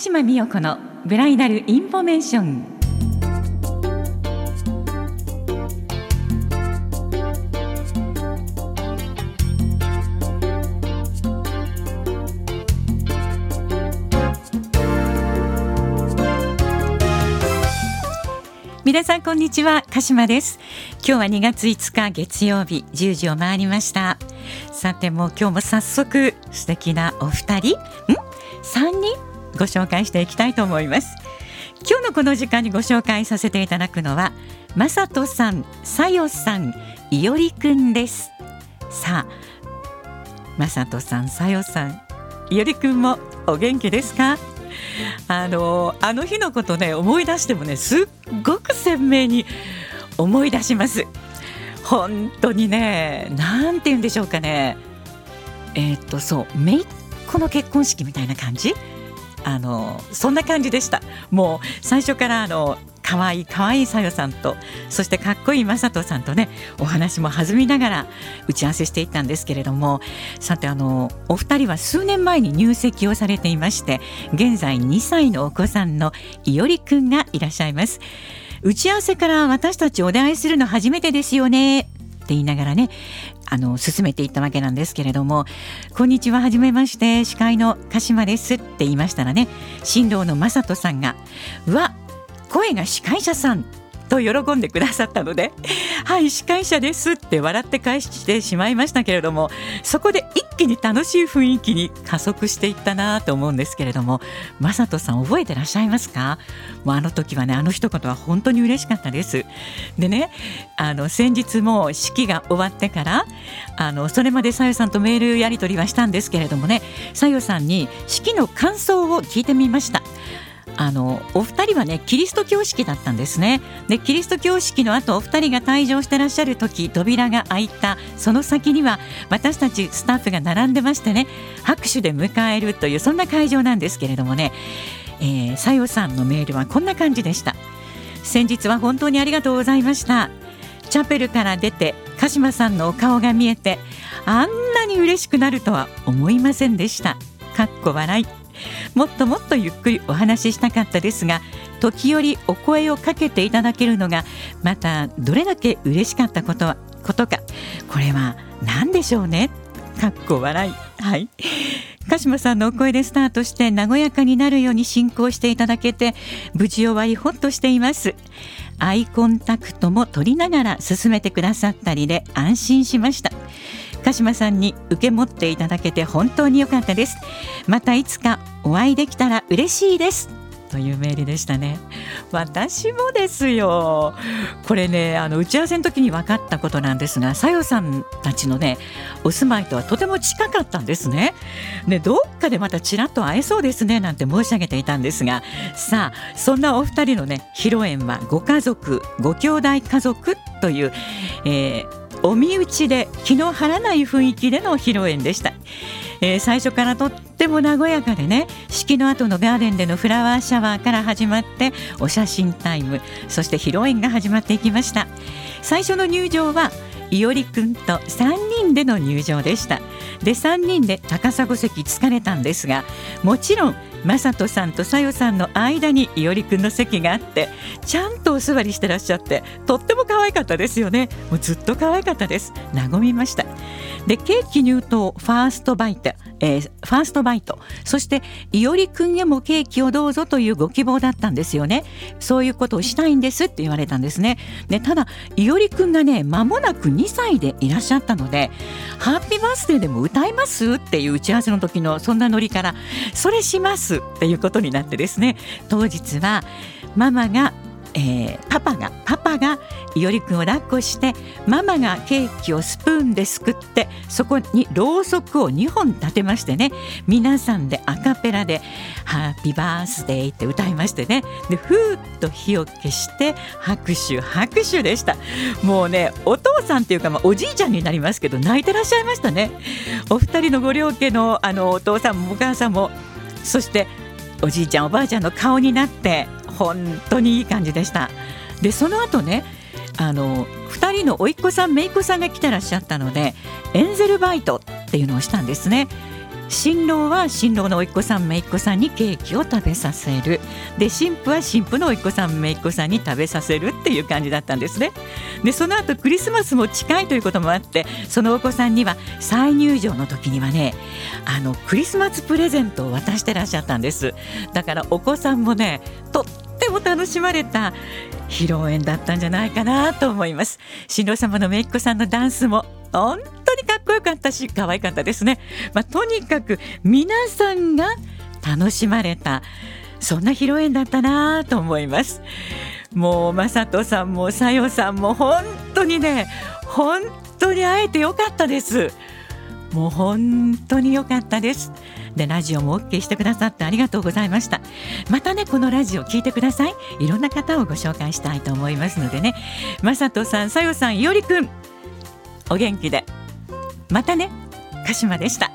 鹿島美代子のブライダルインフォメーション。皆さんこんにちは鹿島です。今日は2月5日月曜日10時を回りました。さてもう今日も早速素敵なお二人。ん？3人？ご紹介していきたいと思います。今日のこの時間にご紹介させていただくのはまさとさん、さよさん、いおりくんです。さあまさとさん、さよさん、いおりくんもお元気ですか？あのあの日のことね思い出してもねすっごく鮮明に思い出します。本当にねなんて言うんでしょうかね。えっ、とそう姪っ子の結婚式みたいな感じ？あのそんな感じでした。もう最初からあの可愛い可愛いさよさんとそしてかっこいいまさとさんとねお話も弾みながら打ち合わせしていったんですけれどもさてあのお二人は数年前に入籍をされていまして現在2歳のお子さんのいおりくんがいらっしゃいます。打ち合わせから私たちお出会いするの初めてですよね。って言いながらねあの進めていったわけなんですけれども「こんにちははじめまして司会の鹿島です」って言いましたらね新郎の雅人さんが「うわ声が司会者さん」と喜んでくださったので「はい司会者です」って笑って返してしまいましたけれどもそこで一気に楽しい雰囲気に加速していったなと思うんですけれども雅人さん覚えてらっしゃいますか？もうあの時はねあの一言は本当に嬉しかったです。でねあの先日も式が終わってからあのそれまでさよさんとメールやり取りはしたんですけれどもねさよさんに式の感想を聞いてみました。あのお二人はねキリスト教式だったんですね。でキリスト教式の後お二人が退場してらっしゃる時扉が開いた。その先には私たちスタッフが並んでましてね拍手で迎えるというそんな会場なんですけれどもね。えー、さよさんのメールはこんな感じでした。先日は本当にありがとうございました。チャペルから出て鹿島さんのお顔が見えてあんなに嬉しくなるとは思いませんでした。かっこ笑い。もっともっとゆっくりお話ししたかったですが時折お声をかけていただけるのがまたどれだけ嬉しかったことことか。これは何でしょうね？かっこ笑い。はい。鹿島さんのお声でスタートして和やかになるように進行していただけて無事終わりほっとしています。アイコンタクトも取りながら進めてくださったりで安心しました。鹿島さんに受け持っていただけて本当に良かったです。またいつかお会いできたら嬉しいです。というメールでしたね。私もですよ。これねあの打ち合わせの時に分かったことなんですがさよさんたちのねお住まいとはとても近かったんですね。でどっかでまたちらっと会えそうですねなんて申し上げていたんですが。さあそんなお二人のね披露宴はご家族ご兄弟家族という、えーお身内で気の張らない雰囲気での披露宴でした、えー、最初からとっても和やかでね式の後のガーデンでのフラワーシャワーから始まってお写真タイムそして披露宴が始まっていきました。最初の入場はいおりくんと3人での入場でした。で3人で高砂席疲れたんですがもちろん雅人さんとさよさんの間にいおりくんの席があってちゃんとお座りしてらっしゃってとっても可愛かったですよね。もうずっと可愛かったです。和みました。でケーキ入刀ファーストバイト、えー、ファーストバイト。そしていおりくんへもケーキをどうぞというご希望だったんですよね。そういうことをしたいんですって言われたんですね。でただいおりくんがね間もなく2歳でいらっしゃったのでハッピーバースデーでも歌いますっていう打ち合わせの時のそんなノリからそれしますっていうことになってですね。当日はママがえー、パパがパパがいおりくんを抱っこしてママがケーキをスプーンですくってそこにろうそくを2本立てましてね皆さんでアカペラで「ハッピーバースデー」って歌いましてね。でふーっと火を消して拍手拍手でした。もうねお父さんっていうか、まあ、おじいちゃんになりますけど泣いてらっしゃいましたね。お二人のご両家のあのお父さんもお母さんもそしておじいちゃんおばあちゃんの顔になって本当にいい感じでした。でその後ねあの2人の甥っ子さん姪っ子さんが来てらっしゃったのでエンゼルバイトっていうのをしたんですね。新郎は新郎の甥っ子さん姪っ子さんにケーキを食べさせる。で新婦は新婦の甥っ子さん姪っ子さんに食べさせるっていう感じだったんですね。でその後クリスマスも近いということもあってそのお子さんには再入場の時にはねあのクリスマスプレゼントを渡してらっしゃったんです。だからお子さんもねとっても楽しまれた披露宴だったんじゃないかなと思います。新郎様の姪っ子さんのダンスも本当にかっこよかったし可愛かったですね、まあ、とにかく皆さんが楽しまれたそんな披露宴だったなと思います。もう雅人さんもさよさんも本当にね本当に会えてよかったです。もう本当に良かったです。でラジオも OK してくださってありがとうございました。またねこのラジオ聞いてください。いろんな方をご紹介したいと思いますのでね。まさとさんさよさんいおりくんお元気で。またね鹿島でした。